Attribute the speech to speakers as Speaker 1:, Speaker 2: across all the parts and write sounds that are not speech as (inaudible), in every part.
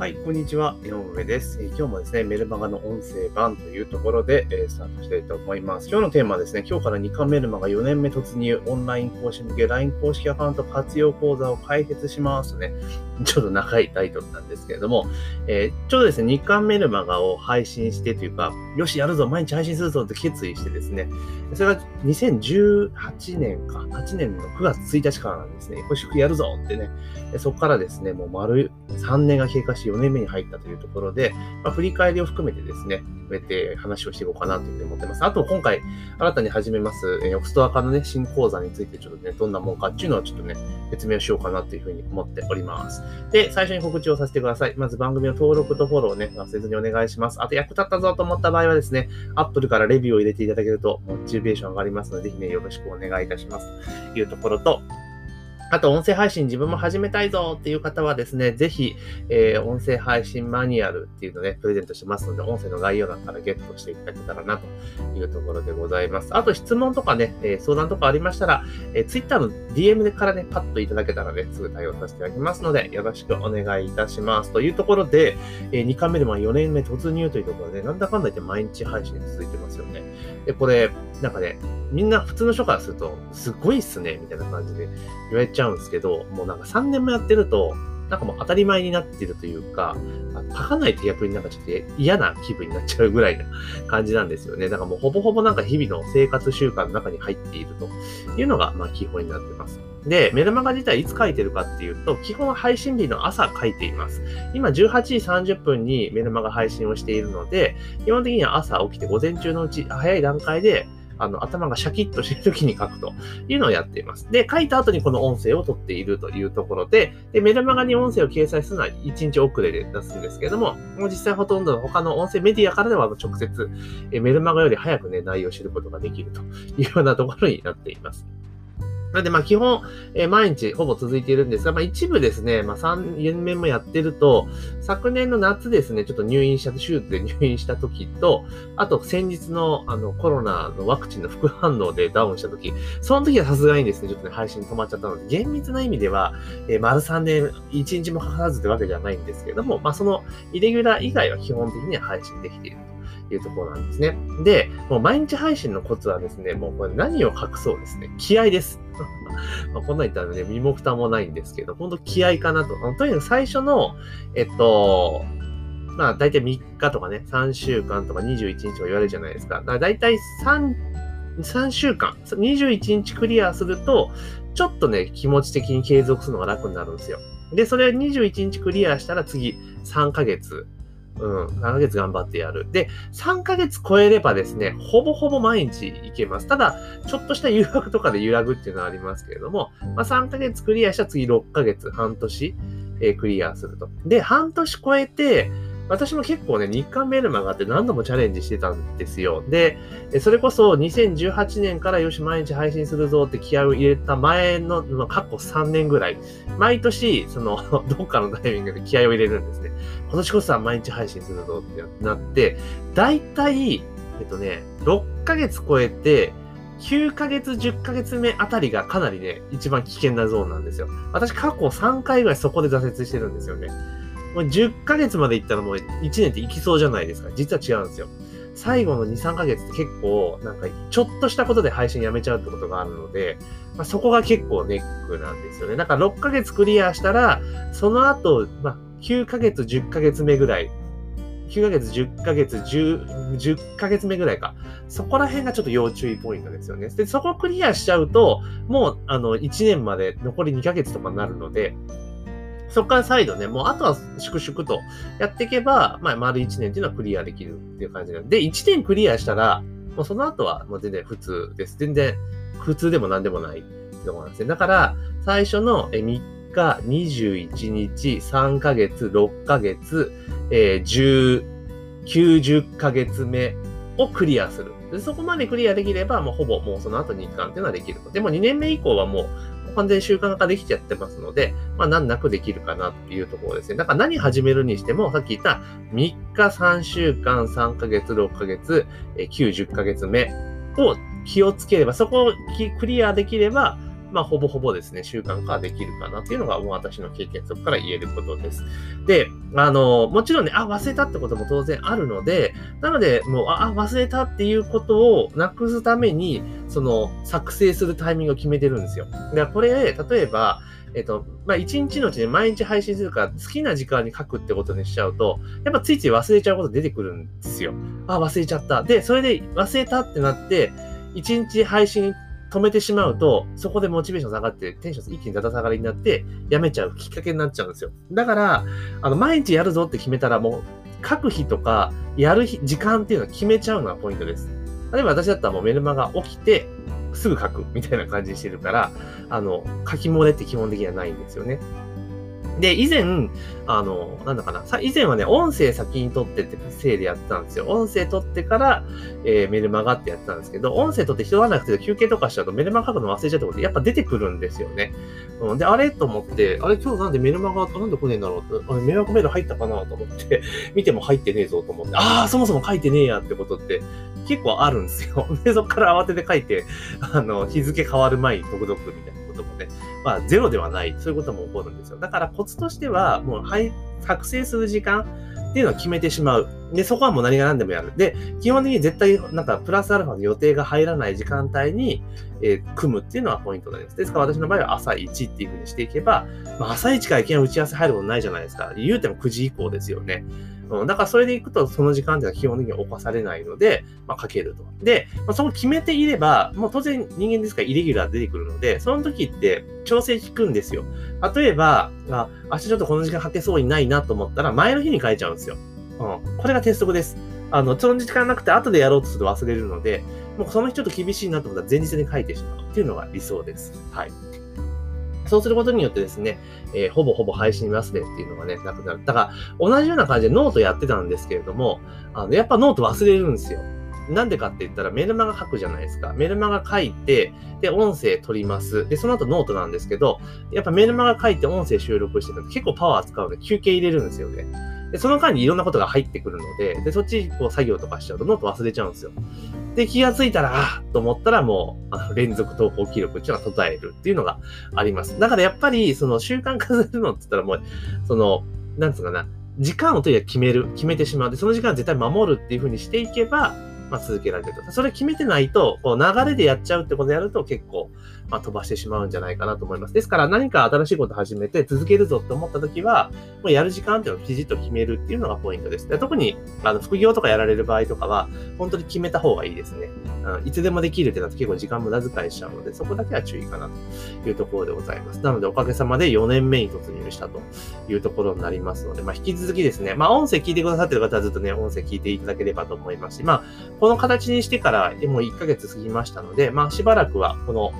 Speaker 1: はい、こんにちは。井上です。えー、今日もですね、メルマガの音声版というところで、えー、スタートしたいと思います。今日のテーマはですね、今日から2巻メルマガ4年目突入、オンライン講師向け LINE 公式アカウント活用講座を開設しますとね。ちょっと長いタイトルなんですけれども、えー、ちょうどですね、2巻メルマガを配信してというか、よし、やるぞ、毎日配信するぞって決意してですね、それが2018年か、8年の9月1日からなんですね、よし、やるぞってね、そこからですね、もう丸3年が経過し4年目に入ったというところで、まあ、振り返りを含めてですね、こうやって話をしていこうかなというふうに思ってます。あと、今回、新たに始めます、えー、オクストアカのね、新講座についてちょっとね、どんなもんかっていうのをちょっとね、説明をしようかなというふうに思っております。で、最初に告知をさせてください。まず番組の登録とフォローをね、忘れずにお願いします。あと、役立ったぞと思った場合はですね、Apple からレビューを入れていただけると、モチベーション上がりますので、ぜひね、よろしくお願いいたします。というところと、あと、音声配信自分も始めたいぞっていう方はですね、ぜひ、えー、音声配信マニュアルっていうのをね、プレゼントしてますので、音声の概要欄からゲットしていただけたらなというところでございます。あと、質問とかね、えー、相談とかありましたら、えー、Twitter の DM からね、パッといただけたらね、すぐ対応させていただきますので、よろしくお願いいたします。というところで、え、2回目でも4年目突入というところで、なんだかんだ言って毎日配信続いてますよね。で、これ、なんかね、みんな普通の人からすると、すごいっすね、みたいな感じで言われちゃうんですけど、もうなんか3年もやってると、なんかもう当たり前になってるというか、書かないと逆になんかちょっと嫌な気分になっちゃうぐらいな感じなんですよね。だからもうほぼほぼなんか日々の生活習慣の中に入っているというのがまあ基本になってます。で、メルマガ自体いつ書いてるかっていうと、基本は配信日の朝書いています。今18時30分にメルマガ配信をしているので、基本的には朝起きて午前中のうち早い段階であの、頭がシャキッとしてる時に書くというのをやっています。で、書いた後にこの音声を取っているというところで、で、メルマガに音声を掲載するのは1日遅れで出すんですけれども、もう実際ほとんどの他の音声メディアからでは直接、メルマガより早くね、内容を知ることができるというようなところになっています。なので、まあ、基本、えー、毎日ほぼ続いているんですが、まあ、一部ですね、まあ、3年目もやってると、昨年の夏ですね、ちょっと入院した、手術で入院した時と、あと先日のあのコロナのワクチンの副反応でダウンした時、その時はさすがにですね、ちょっとね、配信止まっちゃったので、厳密な意味では、えー、丸3年、1日もかからずってわけじゃないんですけれども、まあ、そのイレギュラー以外は基本的には配信できている。いうところなんですね。で、もう毎日配信のコツはですね、もうこれ何を隠そうですね。気合です。(laughs) まあこんなん言ったらね、身も蓋もないんですけど、本当気合かなと。とにかく最初の、えっと、まあ大体3日とかね、3週間とか21日とか言われるじゃないですか。だから大体3、3週間、21日クリアすると、ちょっとね、気持ち的に継続するのが楽になるんですよ。で、それ21日クリアしたら次3ヶ月うん、7ヶ月頑張ってやる。で、3ヶ月超えればですね、ほぼほぼ毎日行けます。ただ、ちょっとした誘惑とかで揺らぐっていうのはありますけれども、まあ、3ヶ月クリアしたら次6ヶ月、半年、えー、クリアすると。で、半年超えて、私も結構ね、日韓メルマガって何度もチャレンジしてたんですよ。で、それこそ2018年からよし毎日配信するぞって気合を入れた前の、の過去3年ぐらい、毎年、その、(laughs) どっかのタイミングで気合を入れるんですね。今年こそは毎日配信するぞってなって、だいたい、えっとね、6ヶ月超えて、9ヶ月、10ヶ月目あたりがかなりね、一番危険なゾーンなんですよ。私過去3回ぐらいそこで挫折してるんですよね。もう10ヶ月まで行ったらもう1年って行きそうじゃないですか。実は違うんですよ。最後の2、3ヶ月って結構、なんか、ちょっとしたことで配信やめちゃうってことがあるので、まあ、そこが結構ネックなんですよね。だから6ヶ月クリアしたら、その後、まあ、9ヶ月、10ヶ月目ぐらい、9ヶ月、10ヶ月、10、10ヶ月目ぐらいか。そこら辺がちょっと要注意ポイントですよね。で、そこクリアしちゃうと、もう、あの、1年まで残り2ヶ月とかになるので、そこから再度ね、もうあとは粛々とやっていけば、まあ、丸1年っていうのはクリアできるっていう感じなんで、1年クリアしたら、もうその後はもう全然普通です。全然普通でも何でもないってとこなんですね。だから、最初の3日、21日、3ヶ月、6ヶ月、えー、10、90ヶ月目をクリアする。でそこまでクリアできれば、もうほぼもうその後日韓っていうのはできる。でも2年目以降はもう完全に習慣化できちゃってますので、まあ難なくできるかなっていうところですね。だから何始めるにしても、さっき言った3日、3週間、3ヶ月、6ヶ月、90ヶ月目を気をつければ、そこをクリアできれば、まあ、ほぼほぼですね、習慣化できるかなっていうのが、もう私の経験則から言えることです。で、あの、もちろんね、あ、忘れたってことも当然あるので、なので、もう、あ、忘れたっていうことをなくすために、その、作成するタイミングを決めてるんですよ。で、これ、例えば、えっと、まあ、一日のうちに毎日配信するから好きな時間に書くってことにしちゃうと、やっぱついつい忘れちゃうこと出てくるんですよ。あ、忘れちゃった。で、それで忘れたってなって、一日配信止めてしまうと、そこでモチベーション下がって、テンション一気にだだ下がりになって、やめちゃうきっかけになっちゃうんですよ。だから、あの、毎日やるぞって決めたら、もう、書く日とか、やる日、時間っていうのは決めちゃうのがポイントです。例えば私だったらもうメルマガ起きて、すぐ書くみたいな感じにしてるから、あの、書き漏れって基本的にはないんですよね。で、以前、あの、なんだかな、以前はね、音声先に撮ってってせいでやってたんですよ。音声撮ってから、えー、メルマガってやってたんですけど、音声撮って人がなくて休憩とかしちゃうとメルマガ書くの忘れちゃうってことで、やっぱ出てくるんですよね。うん、で、あれと思って、あれ今日なんでメルマガなんで来ねえんだろうあれ迷惑メール入ったかなと思って、(laughs) 見ても入ってねえぞと思って、ああ、そもそも書いてねえやってことって結構あるんですよ。(laughs) で、そっから慌てて書いて、あの、日付変わる前に続々みたいなこともね、まあ、ゼロではない、そういうことも起こるんですよ。だからコツとしては、もう、はい、作成する時間っていうのを決めてしまう。で、そこはもう何が何でもやる。で、基本的に絶対、なんか、プラスアルファの予定が入らない時間帯に、えー、組むっていうのはポイントになります。ですから私の場合は朝1っていうふうにしていけば、まあ、朝1からいきなり打ち合わせ入ることないじゃないですか。言うても9時以降ですよね。うん、だからそれでいくと、その時間っていうのは基本的に犯されないので、まあ、かけると。で、まあ、そこ決めていれば、もう当然人間ですからイレギュラー出てくるので、その時って調整効くんですよ。例えば、あ、明日ちょっとこの時間かけそうにないなと思ったら、前の日に変えちゃうんですよ。うん。これが鉄則です。あの、その時間なくて後でやろうとすると忘れるので、もうその日ちょっと厳しいなと思ったら前日に書いてしまうっていうのが理想です。はい。そうすることによってですね、えー、ほぼほぼ配信忘れっていうのがね、なくなる。だから、同じような感じでノートやってたんですけれども、あの、やっぱノート忘れるんですよ。なんでかって言ったらメルマガ書くじゃないですか。メルマガ書いて、で、音声取ります。で、その後ノートなんですけど、やっぱメルマガ書いて音声収録してると結構パワー使うので休憩入れるんですよね。で、その間にいろんなことが入ってくるので、で、そっちこう作業とかしちゃうとノート忘れちゃうんですよ。で、気がついたら、あと思ったらもう、あの連続投稿記録っていうのは途絶えるっていうのがあります。だからやっぱり、その習慣化するのって言ったらもう、その、なんつうかな、時間をとにかく決める、決めてしまう。で、その時間は絶対守るっていうふうにしていけば、まあ、続けられると。それ決めてないと、こう流れでやっちゃうってことやると結構、まあ、飛ばしてしまうんじゃないかなと思います。ですから何か新しいこと始めて続けるぞって思った時は、もうやる時間っていうのをきちっと決めるっていうのがポイントです。で特にあの副業とかやられる場合とかは、本当に決めた方がいいですね。うん、いつでもできるってなると結構時間無駄遣いしちゃうので、そこだけは注意かなというところでございます。なのでおかげさまで4年目に突入したというところになりますので、まあ、引き続きですね、まあ音声聞いてくださってる方はずっとね、音声聞いていただければと思いますし、まあ、この形にしてからもう1ヶ月過ぎましたので、まあしばらくはこの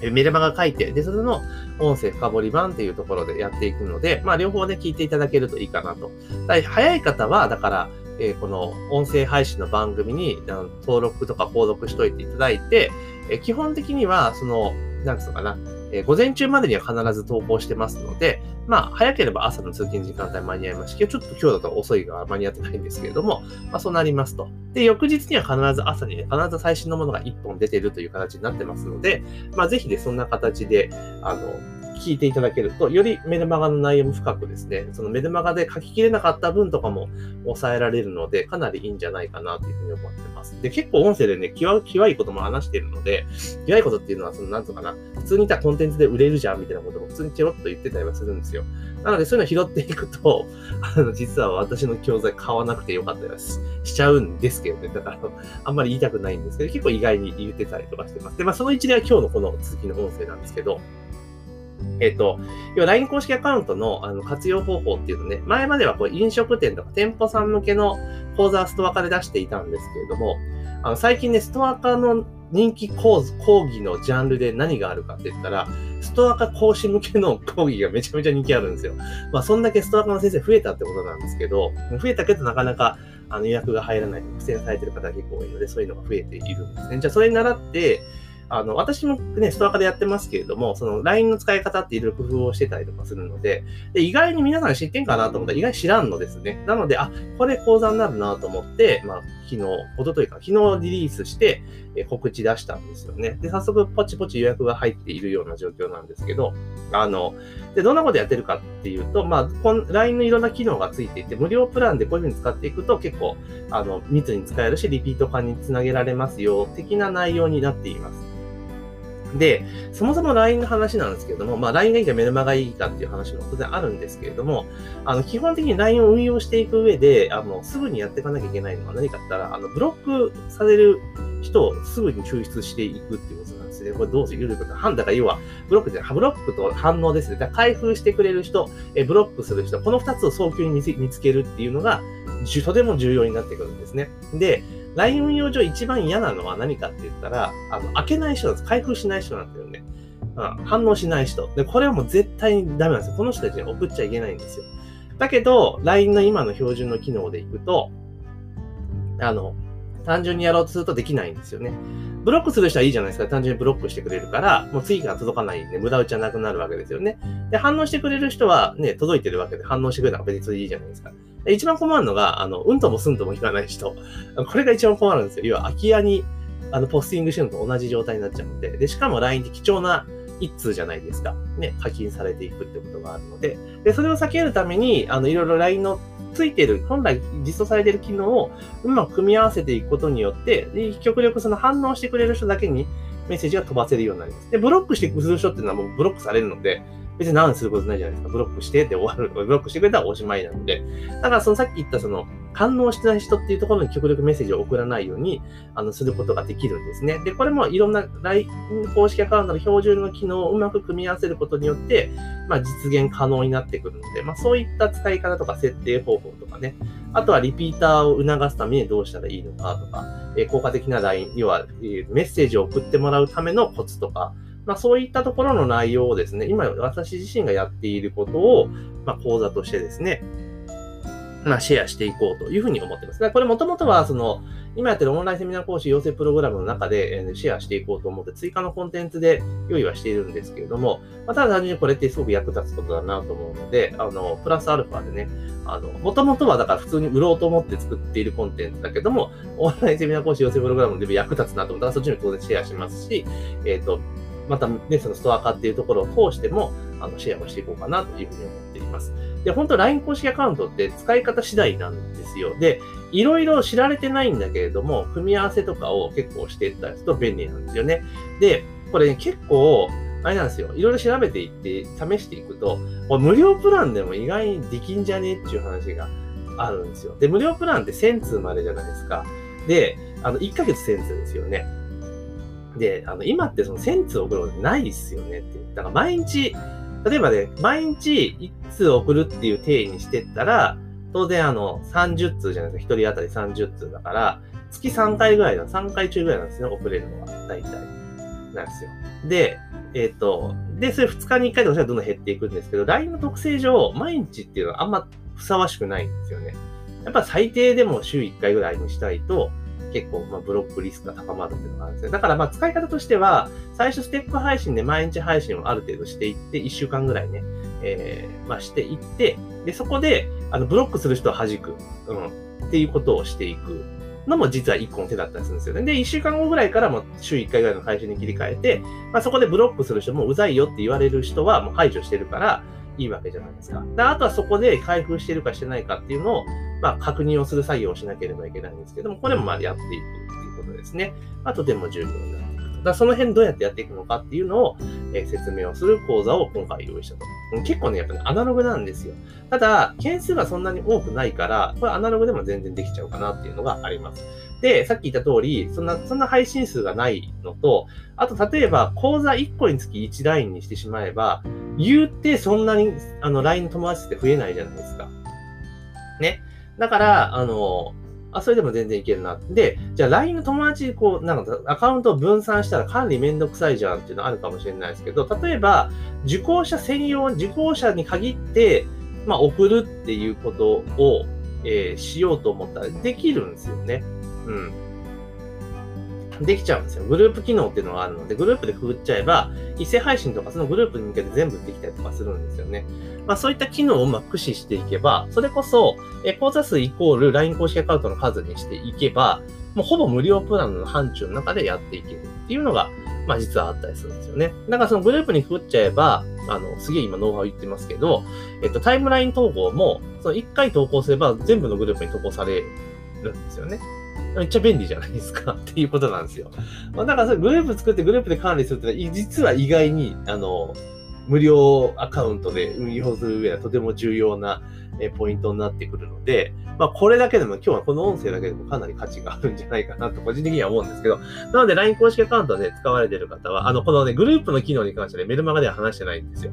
Speaker 1: メルマガ書いて、で、それの音声深掘り版っていうところでやっていくので、まあ、両方ね、聞いていただけるといいかなと。早い方は、だから、えー、この音声配信の番組に登録とか購読しといていただいて、えー、基本的には、その、なんつうのかな、えー、午前中までには必ず投稿してますので、まあ、早ければ朝の通勤時間帯間に合いますし、今日ちょっと今日だと遅いが間に合ってないんですけれども、まあ、そうなりますと。で、翌日には必ず朝にね、必ず最新のものが1本出てるという形になってますので、まあ、ぜひね、そんな形で、あの、聞いていただけると、よりメルマガの内容も深くですね、そのメルマガで書ききれなかった分とかも抑えられるので、かなりいいんじゃないかなというふうに思ってます。で、結構音声でね、きわ、きわいことも話してるので、きわいことっていうのは、その、なんとかな、普通にいたコンテンツで売れるじゃんみたいなことも普通にチロッと言ってたりはするんですよ。なので、そういうのを拾っていくと、あの、実は私の教材買わなくてよかったりししちゃうんですけどね。だから、あんまり言いたくないんですけど、結構意外に言ってたりとかしてます。で、まあ、その一例は今日のこの続きの音声なんですけど、えっ、と、要は LINE 公式アカウントのあの活用方法っていうのね、前まではこう飲食店とか店舗さん向けの講座ストア化で出していたんですけれども、あの最近ね、ストア化の人気講講義のジャンルで何があるかって言ったら、ストア化講師向けの (laughs) 講義がめちゃめちゃ人気あるんですよ。まあ、そんだけストア化の先生増えたってことなんですけど、増えたけどなかなかあの予約が入らない、苦戦されてる方が結構多いので、そういうのが増えているんですね。じゃあ、それに習って、あの、私もね、ストア化でやってますけれども、その LINE の使い方っていろいろ工夫をしてたりとかするので、で意外に皆さん知ってんかなと思ったら意外に知らんのですね。なので、あ、これ講座になるなと思って、まあ、昨日、おとといか、昨日リリースして、え告知出したんですよね。で、早速ポチポチ予約が入っているような状況なんですけど、あの、で、どんなことやってるかっていうと、まあ、この LINE のいろんな機能がついていて、無料プランでこういうふうに使っていくと結構、あの、密に使えるし、リピート化につなげられますよ、的な内容になっています。で、そもそも LINE の話なんですけれども、まあ LINE がいいかメルマがいいかっていう話も当然あるんですけれども、あの、基本的に LINE を運用していく上で、あの、すぐにやっていかなきゃいけないのは何かって言ったら、あの、ブロックされる人をすぐに抽出していくっていうことなんですね。これどうせゆるくな、ハンだから要は、ブロックで、ブロックと反応ですね。だ開封してくれる人、えブロックする人、この二つを早急に見つけるっていうのが、とても重要になってくるんですね。で、LINE 運用上一番嫌なのは何かって言ったら、あの、開けない人なんです。開封しない人なんですよね。うん、反応しない人。で、これはもう絶対にダメなんですよ。この人たちに送っちゃいけないんですよ。だけど、LINE の今の標準の機能でいくと、あの、単純にやろうとするとできないんですよね。ブロックする人はいいじゃないですか。単純にブロックしてくれるから、もう次から届かないんで、無駄打ちはなくなるわけですよね。で、反応してくれる人はね、届いてるわけで反応してくれたら別にいいじゃないですか。で一番困るのが、あの、うんともすんともいかない人。これが一番困るんですよ。要は空き家に、あの、ポスティングしてるのと同じ状態になっちゃうので、で、しかも LINE って貴重な一通じゃないですか。ね、課金されていくってことがあるので、で、それを避けるために、あの、いろいろ LINE のついてる、本来実装されている機能をうまく組み合わせていくことによって、極力その反応してくれる人だけにメッセージが飛ばせるようになります。で、ブロックしてくる人っていうのはもうブロックされるので、別に何することないじゃないですか。ブロックしてで終わる。ブロックしてくれたらおしまいなので。だからそのさっき言ったその反応してない人っていうところに極力メッセージを送らないように、あの、することができるんですね。で、これもいろんな LINE 公式アカウントの標準の機能をうまく組み合わせることによって、まあ実現可能になってくるので、まあそういった使い方とか設定方法とかね、あとはリピーターを促すためにどうしたらいいのかとか、え効果的な LINE、要は、メッセージを送ってもらうためのコツとか、まあ、そういったところの内容をですね、今私自身がやっていることを、まあ、講座としてですね、まあ、シェアしていこうというふうに思ってます。これもともとは、その、今やってるオンラインセミナー講師養成プログラムの中で、シェアしていこうと思って追加のコンテンツで用意はしているんですけれども、まあ、ただ単純にこれってすごく役立つことだなと思うので、あの、プラスアルファでね、あの、もともとはだから普通に売ろうと思って作っているコンテンツだけども、オンラインセミナー講師養成プログラムでも役立つなと思ったらそっちに当然シェアしますし、えっ、ー、と、またね、そのストア化っていうところを通しても、あの、シェアをしていこうかなというふうに思っています。で、本当 LINE 公式アカウントって使い方次第なんですよ。で、いろいろ知られてないんだけれども、組み合わせとかを結構していったりすると便利なんですよね。で、これ、ね、結構、あれなんですよ。いろいろ調べていって、試していくと、無料プランでも意外にできんじゃねっていう話があるんですよ。で、無料プランって1000通までじゃないですか。で、あの、1ヶ月1000通ですよね。で、あの、今ってその1000通送るのないっすよねって。だから毎日、例えばね、毎日1通送るっていう定義にしてったら、当然あの、30通じゃないですか。1人当たり30通だから、月3回ぐらいだ、3回中ぐらいなんですね、送れるのは。大体。なんですよ。で、えっ、ー、と、で、それ2日に1回でもしたらどんどん減っていくんですけど、LINE の特性上、毎日っていうのはあんまふさわしくないんですよね。やっぱ最低でも週1回ぐらいにしたいと、結構、まあ、ブロックリスクが高まるっていうのがあるんですよ。だから、まあ、使い方としては、最初ステップ配信で毎日配信をある程度していって、1週間ぐらいね、えー、まあ、していって、で、そこで、あの、ブロックする人を弾く、うん、っていうことをしていくのも実は一個の手だったりするんですよね。で、1週間後ぐらいからも週1回ぐらいの配信に切り替えて、まあ、そこでブロックする人もうざいよって言われる人はもう排除してるから、いいわけじゃないですか。であとはそこで開封してるかしてないかっていうのを、まあ、確認をする作業をしなければいけないんですけども、これもまあやっていくっていうことですね。まあ、とても重要になっていくと。だその辺どうやってやっていくのかっていうのを、えー、説明をする講座を今回用意したと。結構ね、やっぱね、アナログなんですよ。ただ、件数がそんなに多くないから、これアナログでも全然できちゃうかなっていうのがあります。で、さっき言った通り、そんな、そんな配信数がないのと、あと、例えば、講座1個につき1ラインにしてしまえば、言うてそんなに、あの、LINE の友達って増えないじゃないですか。ね。だから、あの、あ、それでも全然いけるな。で、じゃあ LINE の友達、こう、なんかアカウントを分散したら管理めんどくさいじゃんっていうのあるかもしれないですけど、例えば、受講者専用、受講者に限って、まあ、送るっていうことを、えー、しようと思ったらできるんですよね。うん。できちゃうんですよ。グループ機能っていうのがあるので、グループでくぐっちゃえば、一斉配信とかそのグループに向けて全部できたりとかするんですよね。まあそういった機能をうまく駆使していけば、それこそ、え講座数イコール LINE 公式アカウントの数にしていけば、もうほぼ無料プランの範疇の中でやっていけるっていうのが、まあ実はあったりするんですよね。だからそのグループにくぐっちゃえば、あの、すげえ今ノウハウ言ってますけど、えっと、タイムライン投稿も、その1回投稿すれば全部のグループに投稿されるんですよね。めっちゃ便利じゃないですか (laughs) っていうことなんですよ。まあ、だからそれグループ作ってグループで管理するってのは、実は意外に、あの、無料アカウントで運用する上ではとても重要なポイントになってくるので、まあこれだけでも今日はこの音声だけでもかなり価値があるんじゃないかなと個人的には思うんですけど、なので LINE 公式アカウントで使われている方は、あの、このね、グループの機能に関してね、メルマガでは話してないんですよ。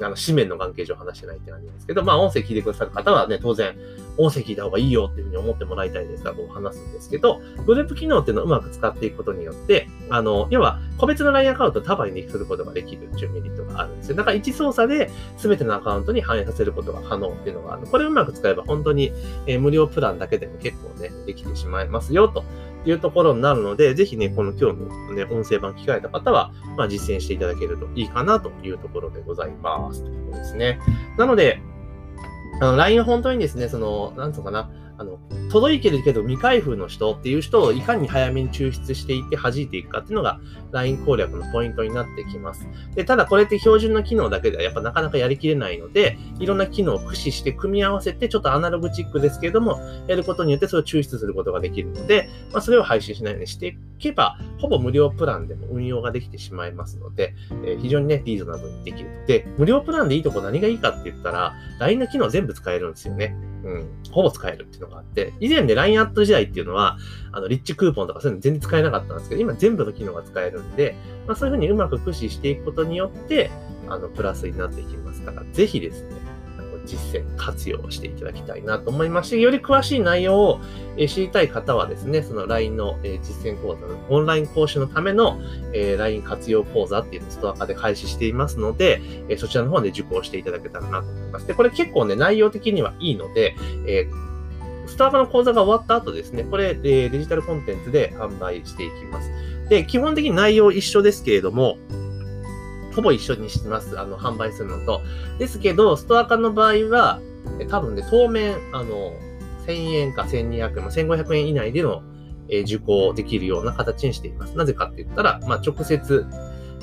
Speaker 1: あの、紙面の関係上話してないって感じですけど、まあ、音声聞いてくださる方はね、当然、音声聞いた方がいいよっていうふうに思ってもらいたいですから、こう話すんですけど、グループ機能っていうのをうまく使っていくことによって、あの、要は、個別の LINE アカウントを束にすることができるっていうメリットがあるんですよ。だから1操作で全てのアカウントに反映させることが可能っていうのがある。これをうまく使えば本当に、えー、無料プランだけでも結構ね、できてしまいますよというところになるので、ぜひね、この今日のね、音声版聞かれた方は、まあ、実践していただけるといいかなというところでございます。ということですね。なので、あの、LINE は本当にですね、その、なんつうかな、あの、届いてるけど未開封の人っていう人をいかに早めに抽出していって弾いていくかっていうのが LINE 攻略のポイントになってきます。で、ただこれって標準の機能だけではやっぱなかなかやりきれないので、いろんな機能を駆使して組み合わせてちょっとアナログチックですけれども、やることによってそれを抽出することができるので、まあ、それを配信しないようにしていけば、ほぼ無料プランでも運用ができてしまいますので、えー、非常にね、リーズナブルにできる。で、無料プランでいいとこ何がいいかって言ったら、LINE の機能全部使えるんですよね。うん、ほぼ使えるっていうのがあって、以前で LINE アット時代っていうのは、あの、リッチクーポンとかそういうの全然使えなかったんですけど、今全部の機能が使えるんで、まあそういうふうにうまく駆使していくことによって、あの、プラスになっていきますから、ぜひですね、実践活用していただきたいなと思いますし、より詳しい内容を知りたい方はですね、その LINE の実践講座のオンライン講師のための LINE 活用講座っていうのをストア化で開始していますので、そちらの方で受講していただけたらなと思います。で、これ結構ね、内容的にはいいので、スタートの講座が終わった後ですね、これ、デジタルコンテンツで販売していきます。で、基本的に内容一緒ですけれども、ほぼ一緒にしてます。あの、販売するのと。ですけど、ストア化の場合は、多分ね、当面、あの、1000円か1200円、1500円以内での、え受講できるような形にしています。なぜかって言ったら、まあ、直接、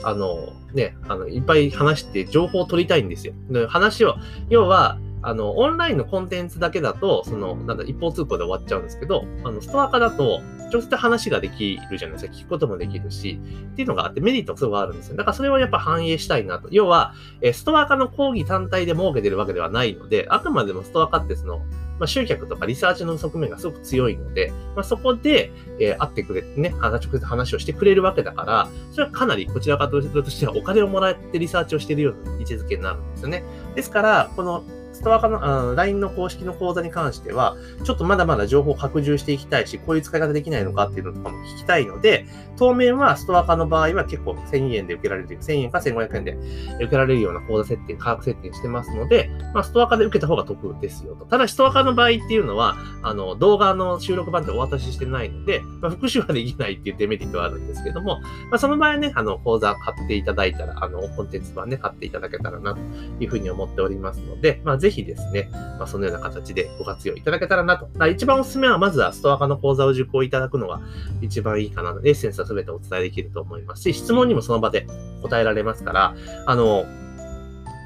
Speaker 1: あの、ね、あの、いっぱい話して情報を取りたいんですよ。話を、要は、あの、オンラインのコンテンツだけだと、その、なんだ、一方通行で終わっちゃうんですけど、あの、ストア化だと、直接話ができるじゃないですか。聞くこともできるし、っていうのがあって、メリットがすごいあるんですよ。だからそれをやっぱ反映したいなと。要は、えストア化の講義単体で設けてるわけではないので、あくまでもストア化ってその、まあ、集客とかリサーチの側面がすごく強いので、まあ、そこで、えー、会ってくれてね、直接話をしてくれるわけだから、それはかなりこちら側としてはお金をもらってリサーチをしているような位置づけになるんですよね。ですから、このストアカの、あ LINE の公式の講座に関しては、ちょっとまだまだ情報を拡充していきたいし、こういう使い方できないのかっていうのとかも聞きたいので、当面はストアカの場合は結構1000円で受けられる、1000円か1500円で受けられるような講座設定、価格設定してますので、まあ、ストアカで受けた方が得ですよと。ただ、ストアカの場合っていうのは、あの、動画の収録版でお渡ししてないので、まあ、復習はできないっていうデメリットはあるんですけども、まあ、その場合はね、あの、講座買っていただいたら、あの、コンテンツ版ね、買っていただけたらなというふうに思っておりますので、まあ、ぜひですね、まあ、そのような形でご活用いただけたらなと。一番おすすめは、まずはストア化の講座を受講いただくのが一番いいかな。エッセンスは全てお伝えできると思いますし、質問にもその場で答えられますから、あの、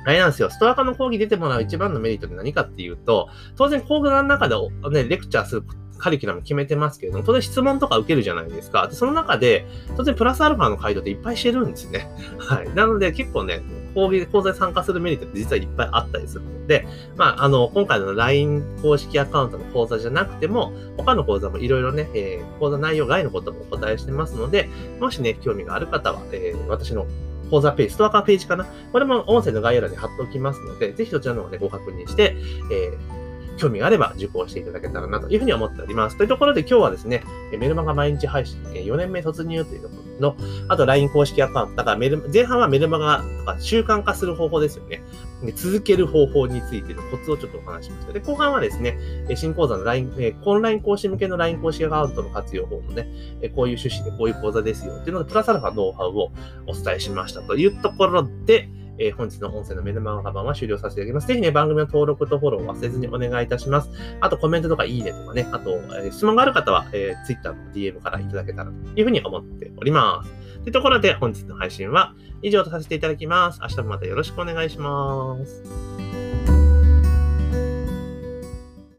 Speaker 1: あれなんですよ。ストア化の講義出てもらう一番のメリットって何かっていうと、当然講座の中でね、レクチャーするカリキュラム決めてますけれども、当然質問とか受けるじゃないですか。で、その中で、当然プラスアルファの回答っていっぱいしてるんですね。(laughs) はい。なので結構ね、講義で、講座に参加するメリットって実はいっぱいあったりするので、まあ、あの、今回の LINE 公式アカウントの講座じゃなくても、他の講座もいろいろね、えー、講座内容外のこともお答えしてますので、もしね、興味がある方は、えー、私の講座ページ、ストアカーページかなこれも音声の概要欄に貼っておきますので、ぜひそちらの方でご確認して、えー興味があれば受講していただけたらなというふうに思っております。というところで今日はですね、メルマガ毎日配信4年目突入というところの、あと LINE 公式アカウント。だからメル、前半はメルマガとか習慣化する方法ですよね。で続ける方法についてのコツをちょっとお話しました。で、後半はですね、新講座の LINE、えオンライン講師向けの LINE 公式アカウントの活用法のね、こういう趣旨でこういう講座ですよっていうので、プラスアルファノウハウをお伝えしましたというところで、えー、本日の音声のメルマガ版は終了させていただきます。ぜひね、番組の登録とフォロー忘れずにお願いいたします。あと、コメントとかいいねとかね、あと、えー、質問がある方は、えー、Twitter の DM からいただけたらというふうに思っております。というところで、本日の配信は以上とさせていただきます。明日もまたよろしくお願いします。